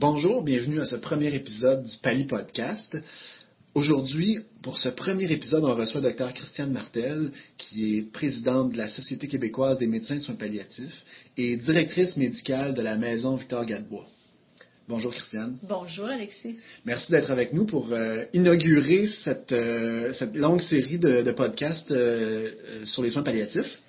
Bonjour, bienvenue à ce premier épisode du Pali Podcast. Aujourd'hui, pour ce premier épisode, on reçoit Dr Christiane Martel, qui est présidente de la Société québécoise des médecins de soins palliatifs et directrice médicale de la Maison Victor Gadebois. Bonjour Christiane. Bonjour Alexis. Merci d'être avec nous pour euh, inaugurer cette, euh, cette, longue série de, de podcasts euh, sur les soins palliatifs.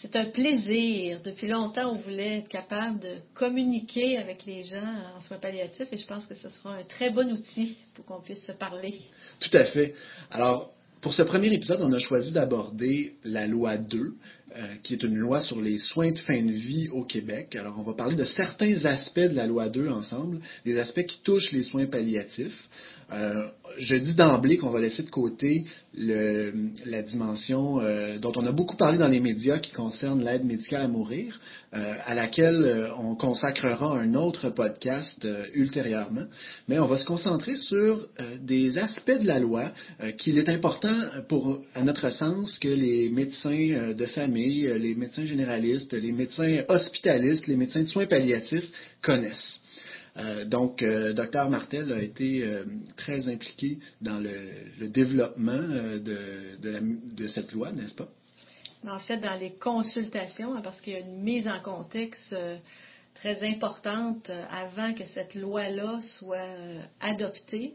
C'est un plaisir. Depuis longtemps, on voulait être capable de communiquer avec les gens en soins palliatifs et je pense que ce sera un très bon outil pour qu'on puisse se parler. Tout à fait. Alors, pour ce premier épisode, on a choisi d'aborder la loi 2, euh, qui est une loi sur les soins de fin de vie au Québec. Alors, on va parler de certains aspects de la loi 2 ensemble, des aspects qui touchent les soins palliatifs. Euh, je dis d'emblée qu'on va laisser de côté le, la dimension euh, dont on a beaucoup parlé dans les médias qui concerne l'aide médicale à mourir, euh, à laquelle on consacrera un autre podcast ultérieurement. Mais on va se concentrer sur des aspects de la loi qu'il est important pour, à notre sens, que les médecins de famille, les médecins généralistes, les médecins hospitalistes, les médecins de soins palliatifs connaissent. Euh, donc, euh, Dr Martel a été euh, très impliqué dans le, développement de, de, cette loi, n'est-ce pas? En fait, dans les consultations, hein, parce qu'il y a une mise en contexte très importante avant que cette loi-là soit adoptée.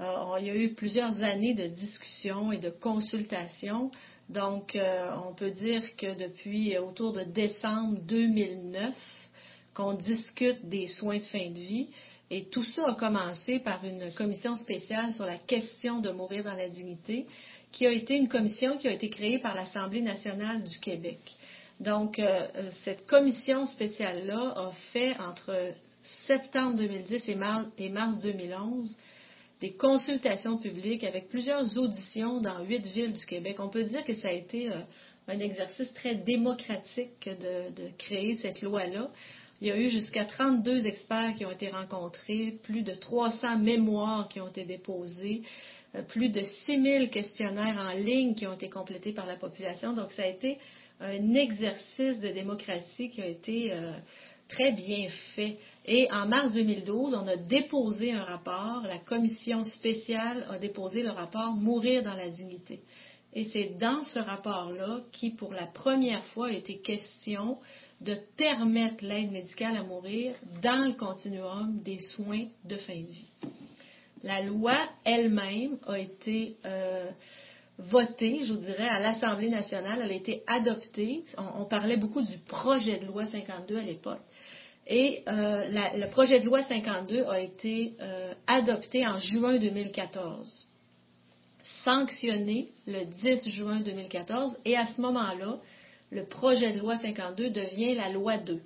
il y a eu plusieurs années de discussions et de consultations. Donc, on peut dire que depuis autour de décembre 2009, qu'on discute des soins de fin de vie. Et tout ça a commencé par une commission spéciale sur la question de mourir dans la dignité, qui a été une commission qui a été créée par l'Assemblée nationale du Québec. Donc, euh, cette commission spéciale-là a fait entre septembre 2010 et mars, et mars 2011 des consultations publiques avec plusieurs auditions dans huit villes du Québec. On peut dire que ça a été euh, un exercice très démocratique de créer cette loi-là. Il y a eu jusqu'à 32 experts qui ont été rencontrés, plus de 300 mémoires qui ont été déposées, euh, plus de 6000 questionnaires en ligne qui ont été complétés par la population. Donc, ça a été un exercice de démocratie qui a été euh, très bien fait. Et en mars 2012, on a déposé un rapport. La commission spéciale a déposé le rapport Mourir dans la dignité. Et c'est dans ce rapport-là qui, pour la première fois, a été question de permettre l'aide médicale à mourir dans le continuum des soins de fin de vie. La loi elle-même a été euh, votée, je vous dirais, à l'Assemblée nationale. Elle a été adoptée. On, parlait beaucoup du projet de loi 52 à l'époque. Et euh, le projet de loi 52 a été euh, adopté en juin 2014, sanctionné le 10 juin 2014. Et à ce moment-là, le projet de loi 52 devient la loi 2.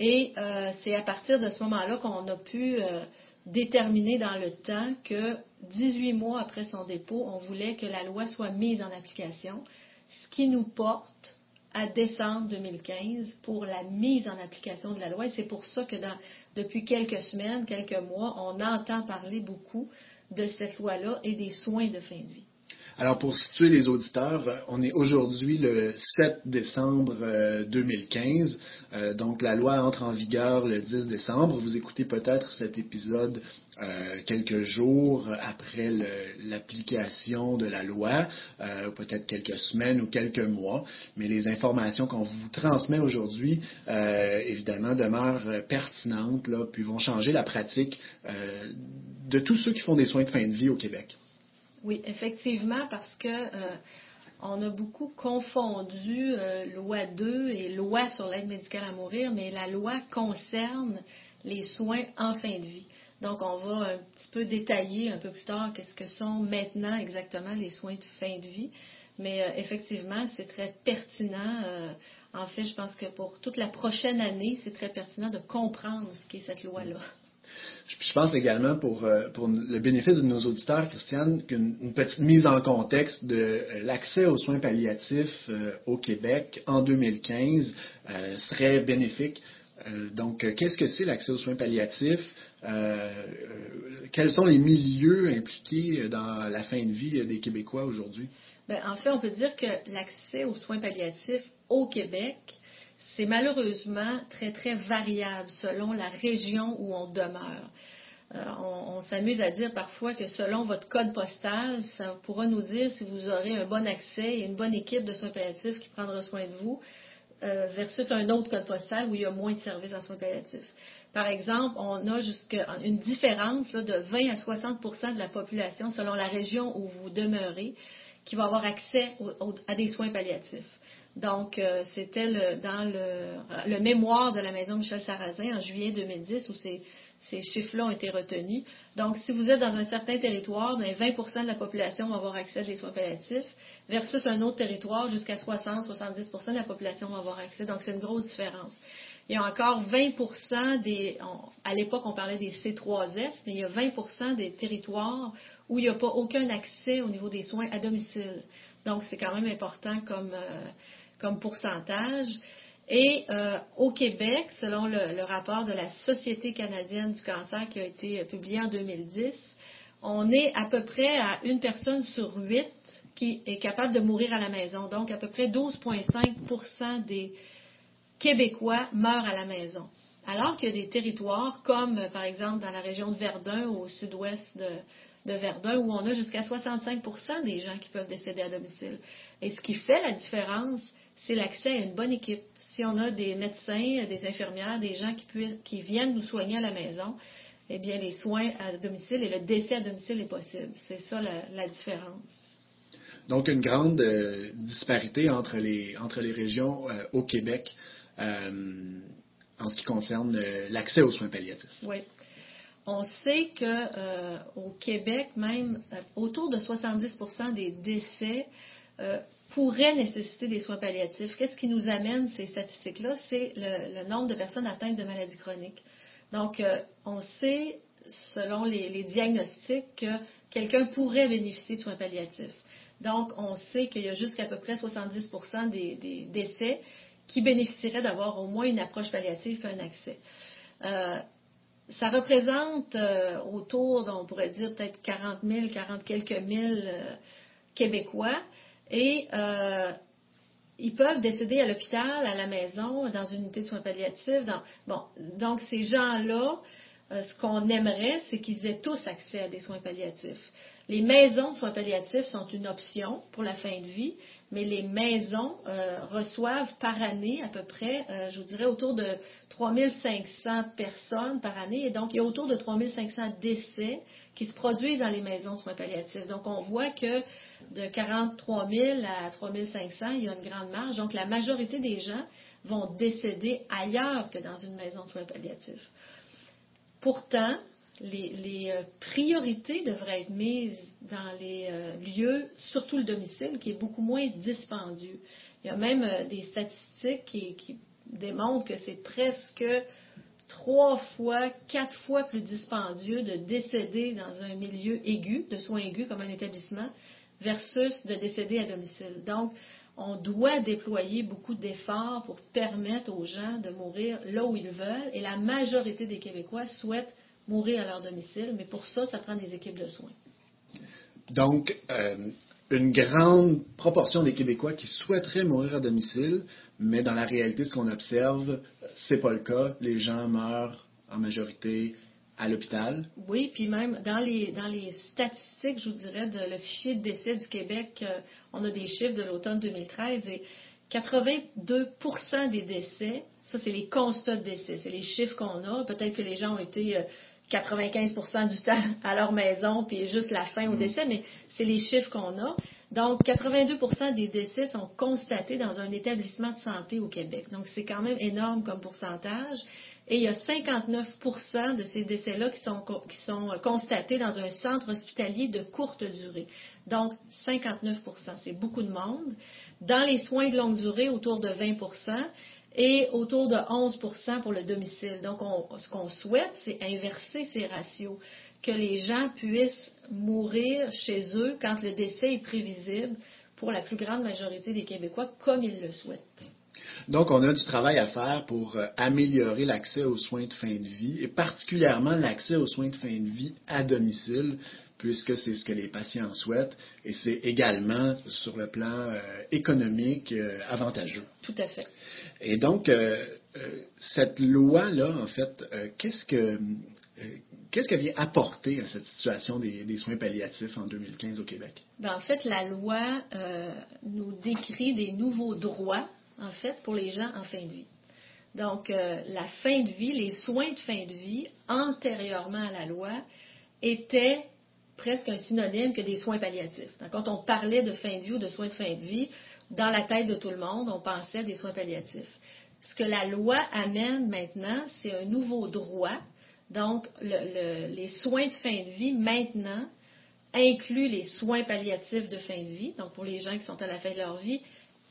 Et euh, c'est à partir de ce moment-là qu'on a pu euh, déterminer dans le temps que 18 mois après son dépôt, on voulait que la loi soit mise en application, ce qui nous porte à décembre 2015 pour la mise en application de la loi. Et c'est pour ça que dans, depuis quelques semaines, quelques mois, on entend parler beaucoup de cette loi-là et des soins de fin de vie. Alors, pour situer les auditeurs, on est aujourd'hui le 7 décembre 2015. Euh, donc, la loi entre en vigueur le 10 décembre. Vous écoutez peut-être cet épisode euh, quelques jours après l'application de la loi, euh, peut-être quelques semaines ou quelques mois. Mais les informations qu'on vous transmet aujourd'hui, évidemment, demeurent pertinentes, là, puis vont changer la pratique de tous ceux qui font des soins de fin de vie au Québec. Oui, effectivement, parce que euh, on a beaucoup confondu euh, loi 2 et loi sur l'aide médicale à mourir, mais la loi concerne les soins en fin de vie. Donc, on va un petit peu détailler un peu plus tard qu'est-ce que sont maintenant exactement les soins de fin de vie. Mais euh, effectivement, c'est très pertinent. En fait, je pense que pour toute la prochaine année, c'est très pertinent de comprendre ce qu'est cette loi-là. Je pense également pour, euh, le bénéfice de nos auditeurs, Christiane, qu'une petite mise en contexte de euh, l'accès aux soins palliatifs euh, au Québec en 2015 serait bénéfique. Donc, qu'est-ce que c'est l'accès aux soins palliatifs? quels sont les milieux impliqués dans la fin de vie des Québécois aujourd'hui? Bien, en fait, on peut dire que l'accès aux soins palliatifs au Québec, c'est malheureusement très, très variable selon la région où on demeure. Euh, on, s'amuse à dire parfois que selon votre code postal, ça pourra nous dire si vous aurez un bon accès et une bonne équipe de soins palliatifs qui prendra soin de vous euh, versus un autre code postal où il y a moins de services en soins palliatifs. Par exemple, on a jusqu'à une différence de 20 à 60% de la population selon la région où vous demeurez qui va avoir accès à des soins palliatifs. Donc, euh, c'était dans le, le, mémoire de la Maison Michel Sarrazin en juillet 2010 où ces, chiffres-là ont été retenus. Donc, si vous êtes dans un certain territoire, 20% ben, de la population va avoir accès à des soins palliatifs versus un autre territoire, jusqu'à 60-70% de la population va avoir accès. Donc, c'est une grosse différence. Il y a encore 20% des, à l'époque on parlait des C3S, mais il y a 20% des territoires où il n'y a pas aucun accès au niveau des soins à domicile. Donc, c'est quand même important comme, euh, comme pourcentage. Et euh, au Québec, selon le, rapport de la Société canadienne du cancer qui a été euh, publié en 2010, on est à peu près à une personne sur huit qui est capable de mourir à la maison. Donc, à peu près 12,5% des Québécois meurent à la maison. Alors qu'il y a des territoires comme, euh, par exemple, dans la région de Verdun, au sud-ouest de, de Verdun, où on a jusqu'à 65% des gens qui peuvent décéder à domicile. Et ce qui fait la différence, c'est l'accès à une bonne équipe. Si on a des médecins, des infirmières, des gens qui, viennent nous soigner à la maison, eh bien, les soins à domicile et le décès à domicile est possible. C'est ça la, différence. Donc, une grande euh, disparité entre les, entre les régions euh, au Québec euh, en ce qui concerne l'accès aux soins palliatifs. Oui. On sait qu'au Québec, même autour de 70% des décès pourraient nécessiter des soins palliatifs. Qu'est-ce qui nous amène ces statistiques-là? C'est le, nombre de personnes atteintes de maladies chroniques. Donc, euh, on sait, selon les, diagnostics, que quelqu'un pourrait bénéficier de soins palliatifs. Donc, on sait qu'il y a jusqu'à peu près 70% des, décès qui bénéficieraient d'avoir au moins une approche palliative et un accès. Euh, ça représente euh, autour, on pourrait dire peut-être 40 000, 40 quelques mille Québécois et euh, ils peuvent décéder à l'hôpital, à la maison, dans une unité de soins palliatifs. bon, donc ces gens-là, euh, ce qu'on aimerait, c'est qu'ils aient tous accès à des soins palliatifs. Les maisons de soins palliatifs sont une option pour la fin de vie, mais les maisons euh, reçoivent par année à peu près, je vous dirais, autour de 3500 personnes par année. Et donc, il y a autour de 3500 décès qui se produisent dans les maisons de soins palliatifs. Donc, on voit que de 43 000 à 3 500, il y a une grande marge. Donc, la majorité des gens vont décéder ailleurs que dans une maison de soins palliatifs. Pourtant, les, euh, priorités devraient être mises dans les euh, lieux, surtout le domicile, qui est beaucoup moins dispendieux. Il y a même euh, des statistiques qui démontrent que c'est presque trois fois, quatre fois plus dispendieux de décéder dans un milieu aigu, de soins aigus comme un établissement, versus de décéder à domicile. Donc, on doit déployer beaucoup d'efforts pour permettre aux gens de mourir là où ils veulent, et la majorité des Québécois souhaitent mourir à leur domicile, mais pour ça, ça prend des équipes de soins. Donc, euh, une grande proportion des Québécois qui souhaiteraient mourir à domicile, mais dans la réalité, ce qu'on observe, c'est pas le cas. Les gens meurent en majorité à l'hôpital. Oui, puis même dans les, dans les statistiques, je vous dirais, de le fichier de décès du Québec, euh, on a des chiffres de l'automne 2013 et 82% des décès, ça c'est les constats de décès, c'est les chiffres qu'on a. Peut-être que les gens ont été 95% euh, du temps à leur maison, puis juste la fin au mm. décès, mais c'est les chiffres qu'on a. Donc, 82% des décès sont constatés dans un établissement de santé au Québec. Donc, c'est quand même énorme comme pourcentage. Et il y a 59% de ces décès-là qui sont, constatés dans un centre hospitalier de courte durée. Donc, 59% c'est beaucoup de monde. Dans les soins de longue durée, autour de 20 et autour de 11% pour le domicile. Donc, ce qu'on souhaite, c'est inverser ces ratios, que les gens puissent mourir chez eux quand le décès est prévisible pour la plus grande majorité des Québécois, comme ils le souhaitent. Donc, on a du travail à faire pour euh, améliorer l'accès aux soins de fin de vie et particulièrement l'accès aux soins de fin de vie à domicile, puisque c'est ce que les patients souhaitent et c'est également sur le plan euh, économique euh, avantageux. Tout à fait. Et donc, euh, cette loi-là, en fait, qu'est-ce que qu'est-ce qu'elle vient apporter à cette situation des, soins palliatifs en 2015 au Québec? Ben, en fait, la loi nous décrit des nouveaux droits, en fait, pour les gens en fin de vie. Donc, la fin de vie, les soins de fin de vie, antérieurement à la loi, étaient presque un synonyme que des soins palliatifs. quand on parlait de fin de vie ou de soins de fin de vie, dans la tête de tout le monde, on pensait des soins palliatifs. Ce que la loi amène maintenant, c'est un nouveau droit. Donc, les soins de fin de vie, maintenant, incluent les soins palliatifs de fin de vie, donc pour les gens qui sont à la fin de leur vie,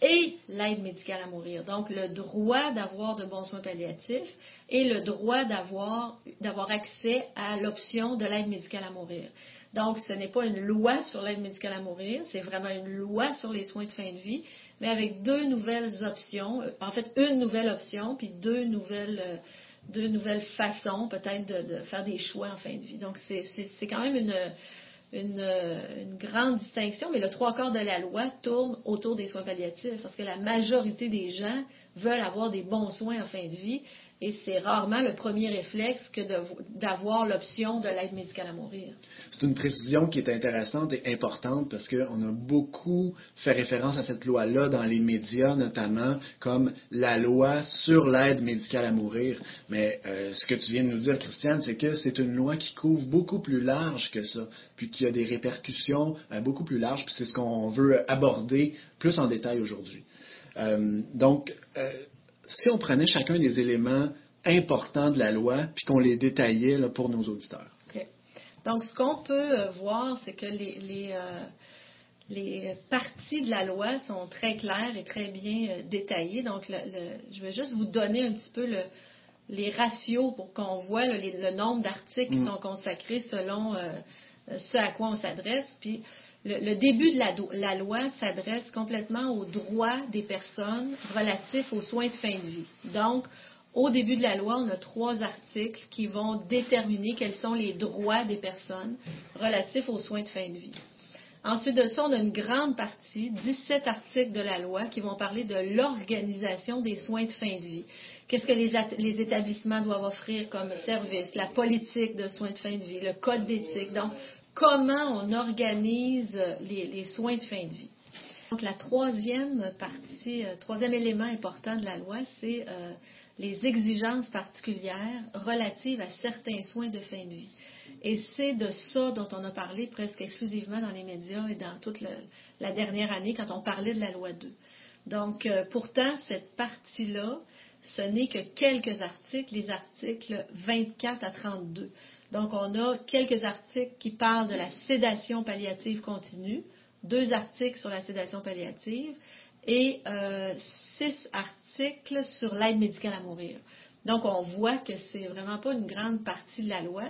et l'aide médicale à mourir. Donc, le droit d'avoir de bons soins palliatifs et le droit d'avoir accès à l'option de l'aide médicale à mourir. Donc, ce n'est pas une loi sur l'aide médicale à mourir, c'est vraiment une loi sur les soins de fin de vie, mais avec deux nouvelles options, euh, en fait, une nouvelle option, puis deux nouvelles, euh, deux nouvelles façons peut-être de, faire des choix en fin de vie. Donc, c'est quand même une, une, une, grande distinction, mais le trois quarts de la loi tourne autour des soins palliatifs, parce que la majorité des gens veulent avoir des bons soins en fin de vie, et c'est rarement le premier réflexe que d'avoir l'option de l'aide médicale à mourir. C'est une précision qui est intéressante et importante parce qu'on a beaucoup fait référence à cette loi-là dans les médias, notamment comme la loi sur l'aide médicale à mourir. Mais euh, ce que tu viens de nous dire, Christiane, c'est que c'est une loi qui couvre beaucoup plus large que ça, puis qui a des répercussions euh, beaucoup plus larges, puis c'est ce qu'on veut aborder plus en détail aujourd'hui. Euh, donc, si on prenait chacun des éléments importants de la loi, puis qu'on les détaillait pour nos auditeurs. Donc, ce qu'on peut euh, voir, c'est que les, euh, les, parties de la loi sont très claires et très bien euh, détaillées. Donc, je vais juste vous donner un petit peu les ratios pour qu'on voit le, nombre d'articles qui mm. sont consacrés selon ce à quoi on s'adresse. Puis, le, début de la, loi s'adresse complètement aux droits des personnes relatifs aux soins de fin de vie. Donc, au début de la loi, on a trois articles qui vont déterminer quels sont les droits des personnes relatifs aux soins de fin de vie. Ensuite de ça, on a une grande partie, 17 articles de la loi, qui vont parler de l'organisation des soins de fin de vie. Qu'est-ce que les, les, établissements doivent offrir comme service, la politique de soins de fin de vie, le code d'éthique. Donc, comment on organise les, soins de fin de vie. Donc, la troisième partie, euh, troisième élément important de la loi, c'est euh, les exigences particulières relatives à certains soins de fin de vie. Et c'est de ça dont on a parlé presque exclusivement dans les médias et dans toute la dernière année quand on parlait de la loi 2. Donc, euh, pourtant, cette partie-là, ce n'est que quelques articles, les articles 24 à 32. Donc, on a quelques articles qui parlent de la sédation palliative continue, deux articles sur la sédation palliative et euh, six articles sur l'aide médicale à mourir. Donc, on voit que c'est vraiment pas une grande partie de la loi,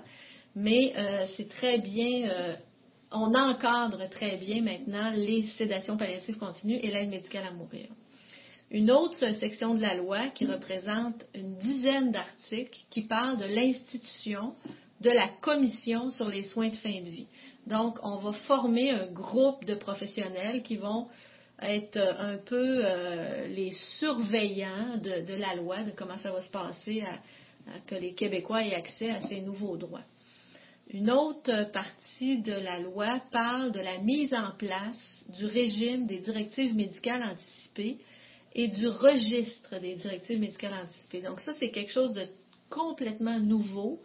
mais euh, c'est très bien, euh, on encadre très bien maintenant les sédations palliatives continues et l'aide médicale à mourir. Une autre section de la loi qui représente une dizaine d'articles qui parle de l'institution de la commission sur les soins de fin de vie. Donc, on va former un groupe de professionnels qui vont être un peu euh, les surveillants de, la loi, de comment ça va se passer, à, que les Québécois aient accès à ces nouveaux droits. Une autre partie de la loi parle de la mise en place du régime des directives médicales anticipées et du registre des directives médicales anticipées. Donc ça, c'est quelque chose de complètement nouveau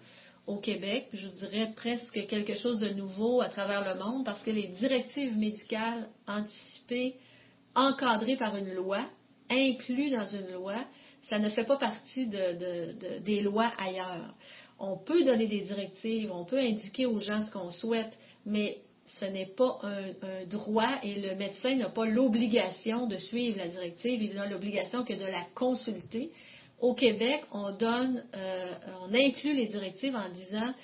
au Québec, je dirais presque quelque chose de nouveau à travers le monde, parce que les directives médicales anticipées, encadrées par une loi, incluses dans une loi, ça ne fait pas partie des lois ailleurs. On peut donner des directives, on peut indiquer aux gens ce qu'on souhaite, mais ce n'est pas un, droit et le médecin n'a pas l'obligation de suivre la directive, il a l'obligation que de la consulter au Québec, on donne, euh, on inclut les directives en disant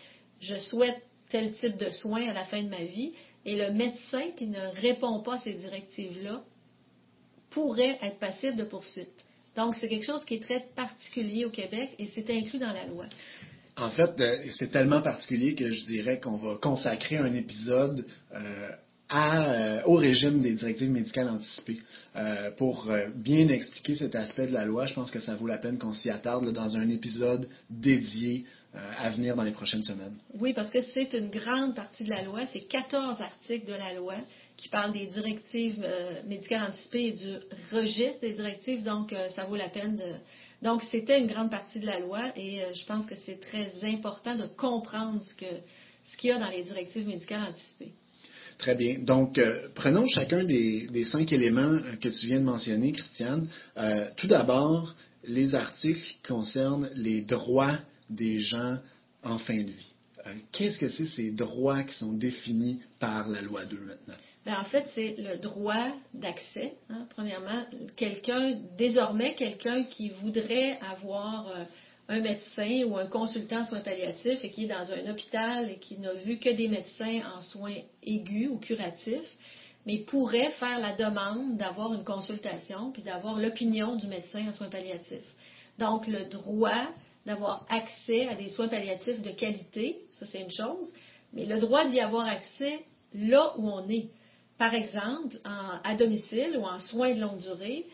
je souhaite tel type de soins à la fin de ma vie, et le médecin qui ne répond pas à ces directives-là pourrait être passible de poursuite. Donc, c'est quelque chose qui est très particulier au Québec et c'est inclus dans la loi. En fait, euh, c'est tellement particulier que je dirais qu'on va consacrer un épisode euh, euh, au régime des directives médicales anticipées. Euh, pour euh, bien expliquer cet aspect de la loi, je pense que ça vaut la peine qu'on s'y attarde dans un épisode dédié à venir dans les prochaines semaines. Oui, parce que c'est une grande partie de la loi. C'est 14 articles de la loi qui parlent des directives médicales anticipées et du registre des directives. Donc, ça vaut la peine de. Donc, c'était une grande partie de la loi et je pense que c'est très important de comprendre ce que ce qu'il y a dans les directives médicales anticipées. Très bien. Donc, euh, prenons chacun des, des cinq éléments euh, que tu viens de mentionner, Christiane. Euh, tout d'abord, les articles qui concernent les droits des gens en fin de vie. Qu'est-ce que c'est ces droits qui sont définis par la loi 2 maintenant? Ben, en fait, c'est le droit d'accès. hein. Premièrement, quelqu'un, désormais, quelqu'un qui voudrait avoir un médecin ou un consultant en soins palliatifs et qui est dans un hôpital et qui n'a vu que des médecins en soins aigus ou curatifs, mais pourrait faire la demande d'avoir une consultation puis d'avoir l'opinion du médecin en soins palliatifs. Donc, le droit d'avoir accès à des soins palliatifs de qualité, ça c'est une chose, mais le droit d'y avoir accès là où on est. Par exemple, à domicile ou en soins de longue durée,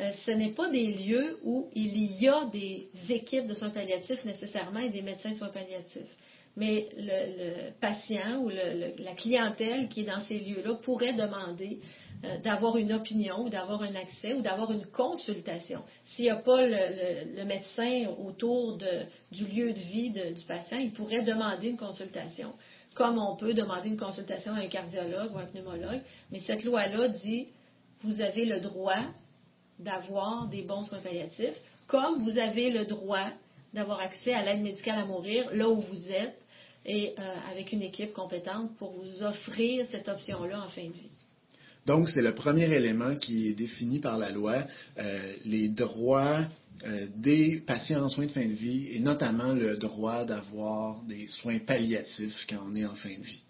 euh, ce n'est pas des lieux où il y a des équipes de soins palliatifs nécessairement et des médecins de soins palliatifs. Mais le, patient ou le- la clientèle qui est dans ces lieux-là pourrait demander euh, d'avoir une opinion ou d'avoir un accès ou d'avoir une consultation. S'il n'y a pas le, médecin autour du lieu de vie du patient, il pourrait demander une consultation, comme on peut demander une consultation à un cardiologue ou un pneumologue. Mais cette loi-là dit, vous avez le droit d'avoir des bons soins palliatifs, comme vous avez le droit d'avoir accès à l'aide médicale à mourir là où vous êtes et euh, avec une équipe compétente pour vous offrir cette option-là en fin de vie. Donc, c'est le premier élément qui est défini par la loi, euh, les droits euh, des patients en soins de fin de vie et notamment le droit d'avoir des soins palliatifs quand on est en fin de vie.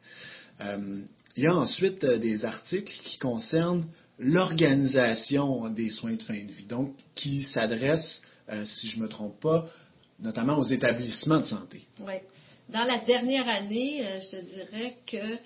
Il y a ensuite des articles qui concernent l'organisation des soins de fin de vie, donc qui s'adressent, euh, si je ne me trompe pas, notamment aux établissements de santé. Oui. Dans la dernière année, euh, je te dirais que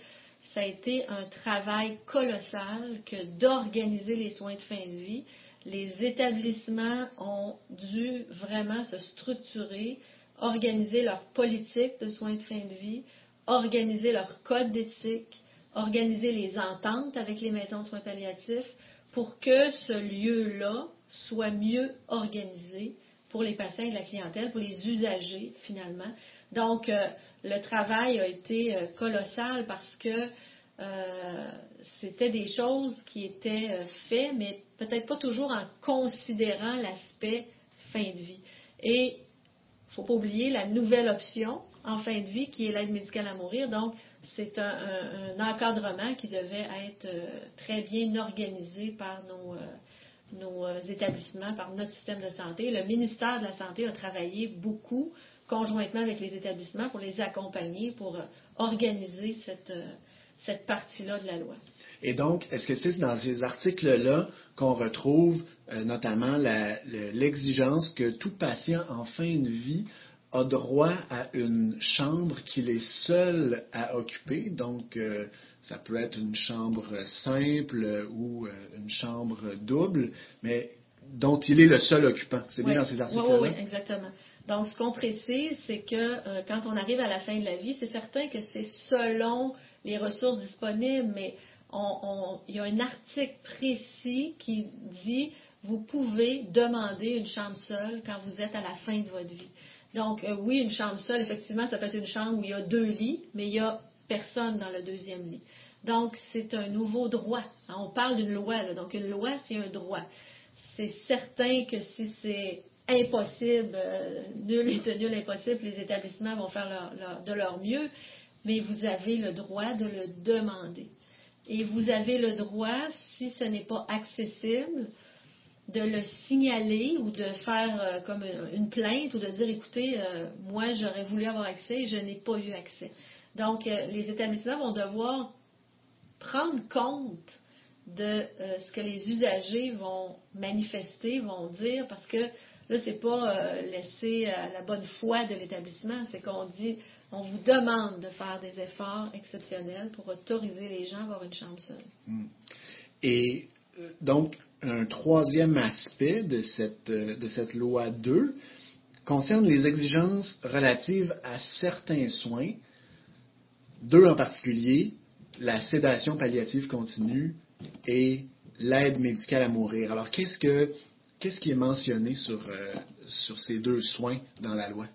ça a été un travail colossal que d'organiser les soins de fin de vie. Les établissements ont dû vraiment se structurer, organiser leur politique de soins de fin de vie, organiser leur code d'éthique, organiser les ententes avec les maisons de soins palliatifs pour que ce lieu-là soit mieux organisé pour les patients et la clientèle, pour les usagers finalement. Donc, euh, le travail a été euh, colossal parce que euh, c'était des choses qui étaient faites, mais peut-être pas toujours en considérant l'aspect fin de vie. Et il ne faut pas oublier la nouvelle option en fin de vie qui est l'aide médicale à mourir. Donc, c'est un, un- encadrement qui devait être euh, très bien organisé par nos, euh, euh, établissements, par notre système de santé. Le ministère de la Santé a travaillé beaucoup conjointement avec les établissements pour les accompagner, pour organiser cette, cette partie-là de la loi. Et donc, est-ce que c'est dans ces articles-là qu'on retrouve notamment l'exigence que tout patient en fin de vie a droit à une chambre qu'il est seul à occuper? Donc, euh, ça peut être une chambre simple ou euh, une chambre double, mais dont il est le seul occupant. C'est bien Oui. dans ces articles-là? oui, oui, exactement. Donc, ce qu'on précise, c'est que euh, quand on arrive à la fin de la vie, c'est certain que c'est selon les ressources disponibles, mais on- on- il y a un article précis qui dit vous pouvez demander une chambre seule quand vous êtes à la fin de votre vie. Donc, euh, oui, une chambre seule, effectivement, ça peut être une chambre où il y a deux lits, mais il n'y a personne dans le deuxième lit. Donc, c'est un nouveau droit. Hein, On parle d'une loi, là. donc une loi, c'est un droit. C'est certain que si c'est impossible, euh, nul est tenu l'impossible, les établissements vont faire leur- de leur mieux, mais vous avez le droit de le demander. Et vous avez le droit, si ce n'est pas accessible, de le signaler ou de faire euh, comme une plainte ou de dire écoutez, euh, moi j'aurais voulu avoir accès et je n'ai pas eu accès. Donc euh, les établissements vont devoir prendre compte de euh, ce que les usagers vont manifester, vont dire, parce que Là, c'est pas euh, laissé à la bonne foi de l'établissement, c'est qu'on dit, on vous demande de faire des efforts exceptionnels pour autoriser les gens à avoir une chambre seule. Hmm. Et euh, donc, un troisième aspect de cette, euh, loi 2 concerne les exigences relatives à certains soins, deux en particulier, la sédation palliative continue et l'aide médicale à mourir. Alors, qu'est-ce, que, qu'est-ce qui est mentionné sur, euh, sur ces deux soins dans la loi?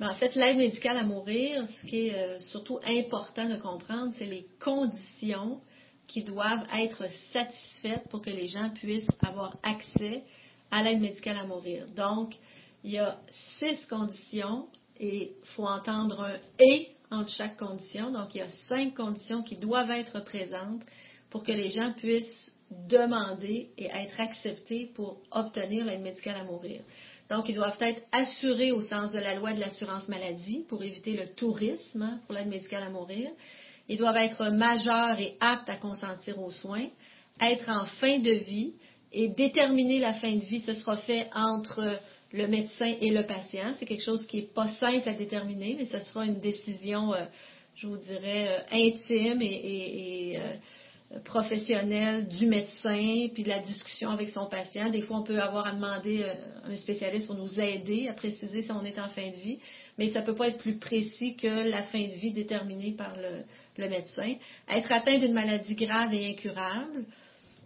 Ben, en fait, l'aide médicale à mourir, ce qui est euh, surtout important de comprendre, c'est les conditions qui doivent être satisfaites pour que les gens puissent avoir accès à l'aide médicale à mourir. Donc, il y a six conditions et il faut entendre un et entre chaque condition. Donc, il y a cinq conditions qui doivent être présentes pour que les gens puissent demander et être acceptés pour obtenir l'aide médicale à mourir. Donc, ils doivent être assurés au sens de la loi de l'assurance maladie pour éviter le tourisme hein, pour l'aide médicale à mourir. Ils doivent être majeurs et aptes à consentir aux soins, être en fin de vie et déterminer la fin de vie. Ce sera fait entre le médecin et le patient. C'est quelque chose qui n'est pas simple à déterminer, mais ce sera une décision, euh, je vous dirais, euh, intime et, euh, professionnelle du médecin, puis de la discussion avec son patient. Des fois, on peut avoir à demander à un spécialiste pour nous aider à préciser si on est en fin de vie, mais ça ne peut pas être plus précis que la fin de vie déterminée par le, le médecin. Être atteint d'une maladie grave et incurable,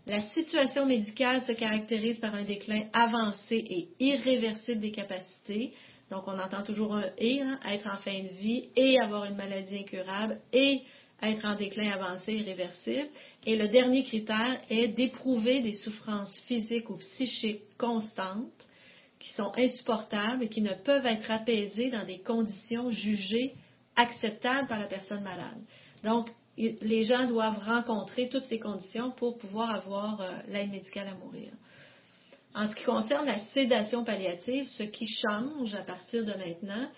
la situation médicale se caractérise par un déclin avancé et irréversible des capacités. Donc, on entend toujours un et, hein, être en fin de vie et avoir une maladie incurable et être en déclin avancé irréversible. Et le dernier critère est d'éprouver des souffrances physiques ou psychiques constantes qui sont insupportables et qui ne peuvent être apaisées dans des conditions jugées acceptables par la personne malade. Donc, les gens doivent rencontrer toutes ces conditions pour pouvoir avoir euh, l'aide médicale à mourir. En ce qui concerne la sédation palliative, ce qui change à partir de maintenant,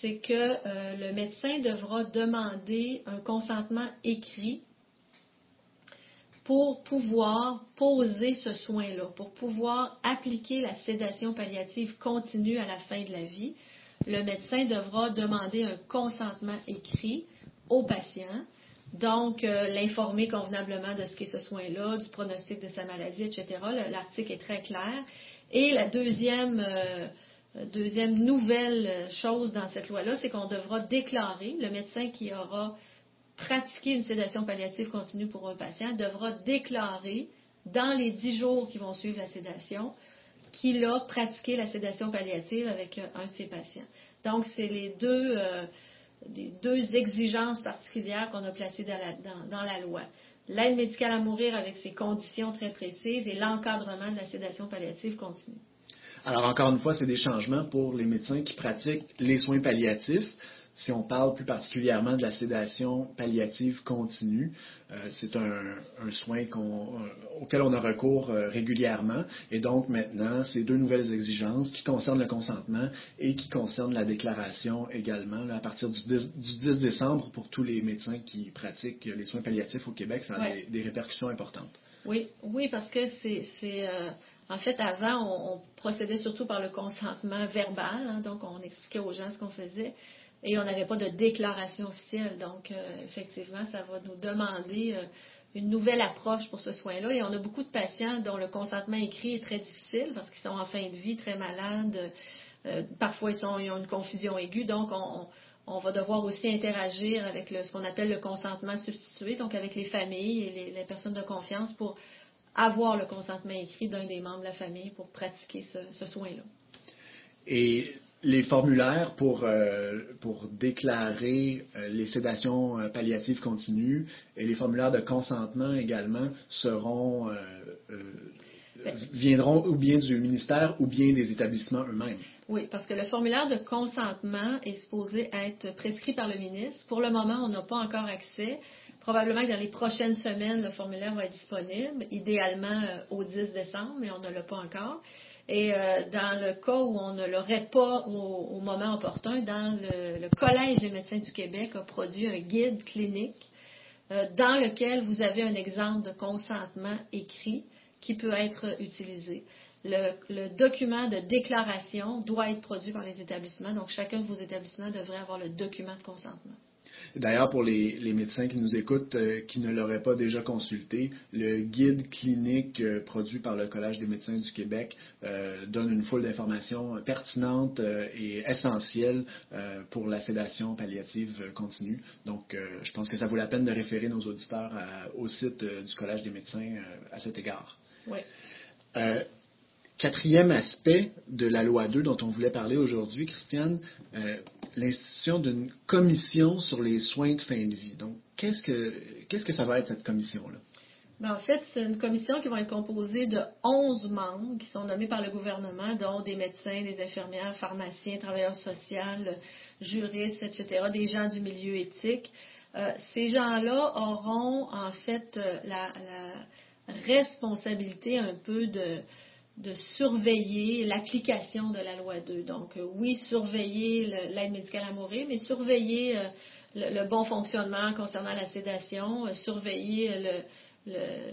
c'est que euh, le médecin devra demander un consentement écrit pour pouvoir poser ce soin-là, pour pouvoir appliquer la sédation palliative continue à la fin de la vie. Le médecin devra demander un consentement écrit au patient donc, euh, l'informer convenablement de ce qu'est ce soin-là, du pronostic de sa maladie, etc. L'article est très clair. Et la deuxième, euh, deuxième nouvelle chose dans cette loi-là, c'est qu'on devra déclarer, le médecin qui aura pratiqué une sédation palliative continue pour un patient devra déclarer dans les dix jours qui vont suivre la sédation qu'il a pratiqué la sédation palliative avec un de ses patients. Donc, c'est les euh, deux exigences particulières qu'on a placées dans la, loi. L'aide médicale à mourir avec ses conditions très précises et l'encadrement de la sédation palliative continue. Alors, encore une fois, c'est des changements pour les médecins qui pratiquent les soins palliatifs si on parle plus particulièrement de la sédation palliative continue, euh, c'est un, soin euh, auquel on a recours euh, régulièrement. Et donc maintenant, ces deux nouvelles exigences qui concernent le consentement et qui concernent la déclaration également, à partir du 10, décembre, pour tous les médecins qui pratiquent les soins palliatifs au Québec, ça a des, répercussions importantes. Oui, oui, parce que c'est... En fait, avant, on, procédait surtout par le consentement verbal, hein, donc on expliquait aux gens ce qu'on faisait. Et on n'avait pas de déclaration officielle. Donc, euh, effectivement, ça va nous demander euh, une nouvelle approche pour ce soin-là. Et on a beaucoup de patients dont le consentement écrit est très difficile parce qu'ils sont en fin de vie, très malades. Euh, parfois, ils, ont une confusion aiguë. Donc, on, va devoir aussi interagir avec ce qu'on appelle le consentement substitué, donc avec les familles et les, personnes de confiance pour avoir le consentement écrit d'un des membres de la famille pour pratiquer ce, soin-là. Les formulaires pour, euh, pour déclarer euh, les sédations euh, palliatives continues et les formulaires de consentement également seront ben. viendront ou bien du ministère ou bien des établissements eux-mêmes. Oui, parce que le formulaire de consentement est supposé être prescrit par le ministre. Pour le moment, on n'a pas encore accès. Probablement que dans les prochaines semaines, le formulaire va être disponible, idéalement au 10 décembre, mais on ne l'a pas encore. Et euh, dans le cas où on ne l'aurait pas au, moment opportun, le, Collège des médecins du Québec a produit un guide clinique euh, dans lequel vous avez un exemple de consentement écrit qui peut être utilisé. le, document de déclaration doit être produit par les établissements. Donc, chacun de vos établissements devrait avoir le document de consentement. D'ailleurs, pour les, médecins qui nous écoutent, euh, qui ne l'auraient pas déjà consulté, le guide clinique euh, produit par le Collège des médecins du Québec euh, donne une foule d'informations pertinentes et essentielles pour la sédation palliative continue. Donc, je pense que ça vaut la peine de référer nos auditeurs au site du Collège des médecins à cet égard. Oui. Quatrième aspect de la loi 2 dont on voulait parler aujourd'hui, Christiane, euh, l'institution d'une commission sur les soins de fin de vie. Donc, qu'est-ce que, qu'est-ce que ça va être cette commission-là? Ben, en fait, c'est une commission qui va être composée de 11 membres qui sont nommés par le gouvernement, dont des médecins, des infirmières, pharmaciens, travailleurs sociaux, juristes, etc., des gens du milieu éthique. Euh, ces gens-là auront en fait euh, la responsabilité un peu de, de surveiller l'application de la loi 2. Donc, euh, oui, surveiller l'aide médicale à mourir, mais surveiller euh, le, bon fonctionnement concernant la sédation, euh, surveiller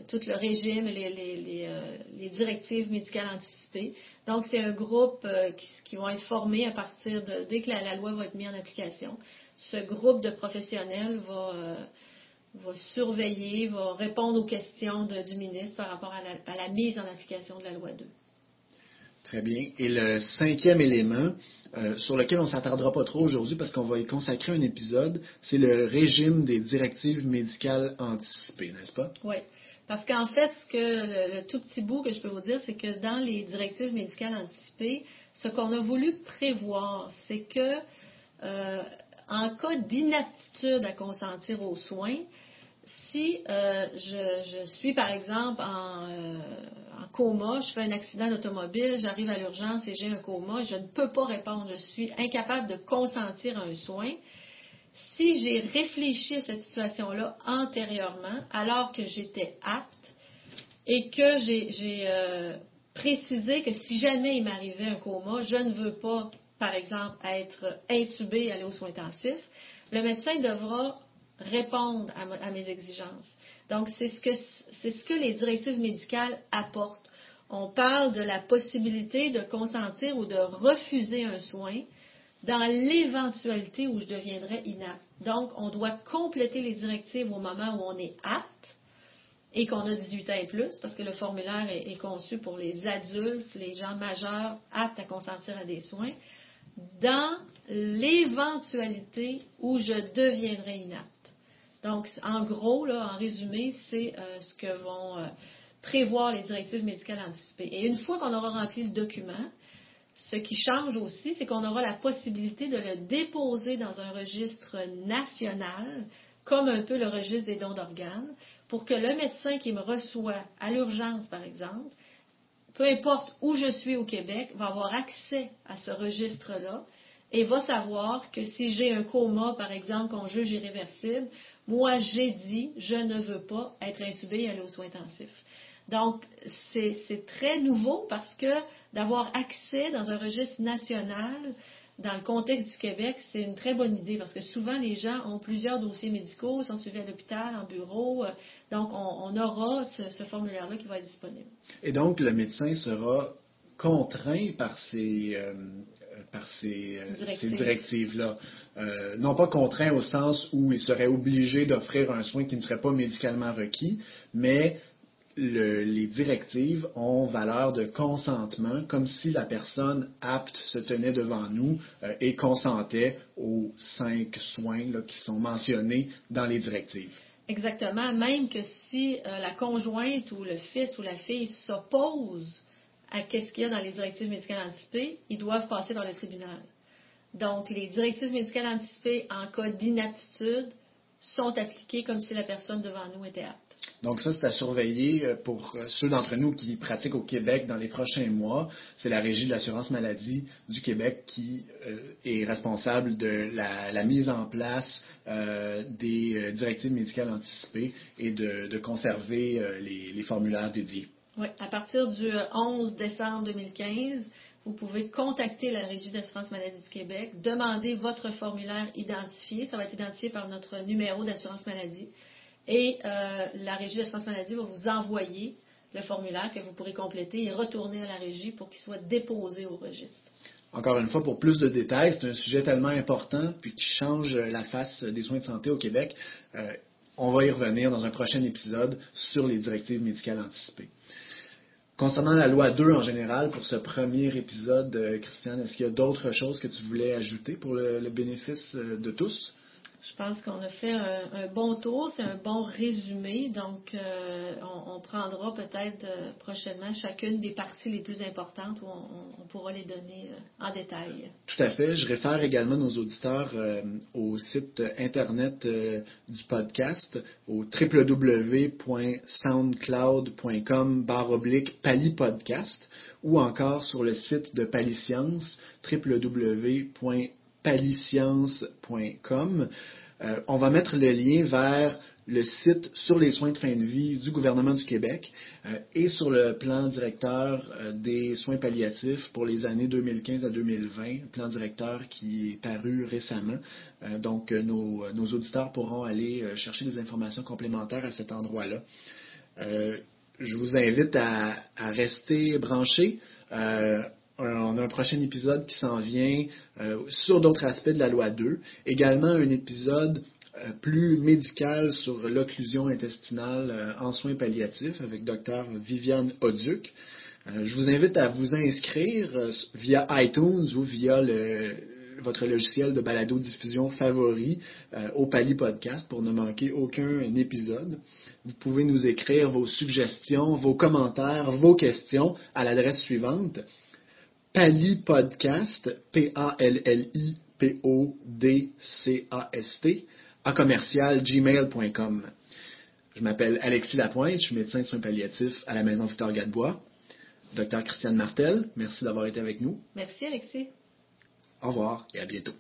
tout le régime, les, les, directives médicales anticipées. Donc, c'est un groupe qui, qui, vont être formés à partir de, dès que la, loi va être mise en application. Ce groupe de professionnels va va surveiller, va répondre aux questions du ministre par rapport à la, mise en application de la loi 2. Très bien. Et le cinquième élément, euh, sur lequel on ne s'attardera pas trop aujourd'hui parce qu'on va y consacrer un épisode, c'est le régime des directives médicales anticipées, n'est-ce pas? Oui. Parce qu'en fait, ce que le, tout petit bout que je peux vous dire, c'est que dans les directives médicales anticipées, ce qu'on a voulu prévoir, c'est que euh, en cas d'inaptitude à consentir aux soins, si euh, je, suis, par exemple, euh, en, coma, je fais un accident d'automobile, j'arrive à l'urgence et j'ai un coma, je ne peux pas répondre, je suis incapable de consentir à un soin. Si j'ai réfléchi à cette situation-là antérieurement, alors que j'étais apte, et que j'ai euh, précisé que si jamais il m'arrivait un coma, je ne veux pas, par exemple, être intubé aller aux soins intensifs, le médecin devra répondre à, mes exigences. Donc, c'est ce, que, ce que les directives médicales apportent. On parle de la possibilité de consentir ou de refuser un soin dans l'éventualité où je deviendrais inapte. Donc, on doit compléter les directives au moment où on est apte et qu'on a 18 ans et plus, parce que le formulaire est, conçu pour les adultes, les gens majeurs aptes à consentir à des soins, dans l'éventualité où je deviendrai inapte. Donc, en gros, là, en résumé, c'est euh, ce que vont euh, prévoir les directives médicales anticipées. Et une fois qu'on aura rempli le document, ce qui change aussi, c'est qu'on aura la possibilité de le déposer dans un registre national, comme un peu le registre des dons d'organes, pour que le médecin qui me reçoit à l'urgence, par exemple, peu importe où je suis au Québec, va avoir accès à ce registre-là et va savoir que si j'ai un coma, par exemple, qu'on juge irréversible, moi, j'ai dit, je ne veux pas être intubé et aller aux soins intensifs. Donc, c'est très nouveau parce que d'avoir accès dans un registre national, dans le contexte du Québec, c'est une très bonne idée parce que souvent les gens ont plusieurs dossiers médicaux, sont suivis à l'hôpital, en bureau. Euh, donc, on, aura ce, formulaire-là qui va être disponible. Et donc, le médecin sera contraint par ces, euh, par ces, euh, directives-là. Euh, non pas contraint au sens où il serait obligé d'offrir un soin qui ne serait pas médicalement requis, mais les directives ont valeur de consentement, comme si la personne apte se tenait devant nous euh, et consentait aux cinq soins qui sont mentionnés dans les directives. Exactement, même que si la conjointe ou le fils ou la fille s'oppose à ce qu'il y a dans les directives médicales anticipées, ils doivent passer par le tribunal. Donc, les directives médicales anticipées en cas d'inaptitude sont appliquées comme si la personne devant nous était apte. Donc ça, c'est à surveiller euh, pour euh, ceux d'entre nous qui pratiquent au Québec dans les prochains mois. C'est la Régie de l'assurance maladie du Québec qui euh, est responsable de la, mise en place des directives médicales anticipées et de, conserver les formulaires dédiés. Oui, à partir du 11 euh, décembre 2015, vous pouvez contacter la Régie d'assurance maladie du Québec, demander votre formulaire identifié. Ça va être identifié par notre numéro d'assurance maladie. Et euh, la Régie d'assurance maladie va vous envoyer le formulaire que vous pourrez compléter et retourner à la régie pour qu'il soit déposé au registre. Encore une fois, pour plus de détails, c'est un sujet tellement important puis qui change la face des soins de santé au Québec. Euh, on va y revenir dans un prochain épisode sur les directives médicales anticipées. Concernant la loi 2 en général, pour ce premier épisode, euh, Christiane, est-ce qu'il y a d'autres choses que tu voulais ajouter pour le bénéfice de tous? Je pense qu'on a fait un, bon tour, c'est un bon résumé. Donc, euh, on, prendra peut-être euh, prochainement chacune des parties les plus importantes où on, pourra les donner euh, en détail. Tout à fait. Je réfère également nos auditeurs au site internet du podcast au www.soundcloud.com oblique palipodcast ou encore sur le site de Paliscience www paliscience.com. Euh, on va mettre le lien vers le site sur les soins de fin de vie du gouvernement du Québec euh, et sur le plan directeur euh, des soins palliatifs pour les années 2015 à 2020, plan directeur qui est paru récemment. donc, nos, auditeurs pourront aller chercher des informations complémentaires à cet endroit-là. je vous invite à, à rester branchés on a un prochain épisode qui s'en vient euh, sur d'autres aspects de la loi 2. Également un épisode euh, plus médical sur l'occlusion intestinale euh, en soins palliatifs avec Dr Viviane Auduc. je vous invite à vous inscrire via iTunes ou via votre logiciel de balado-diffusion favori au Pali Podcast pour ne manquer aucun épisode. Vous pouvez nous écrire vos suggestions, vos commentaires, vos questions à l'adresse suivante Pali Podcast, P-A-L-L-I-P-O-D-C-A-S-T, à commercial gmail.com. Je m'appelle Alexis Lapointe, je suis médecin de soins palliatifs à la maison Victor Gadebois. Docteur Christiane Martel, merci d'avoir été avec nous. Merci Alexis. Au revoir et à bientôt.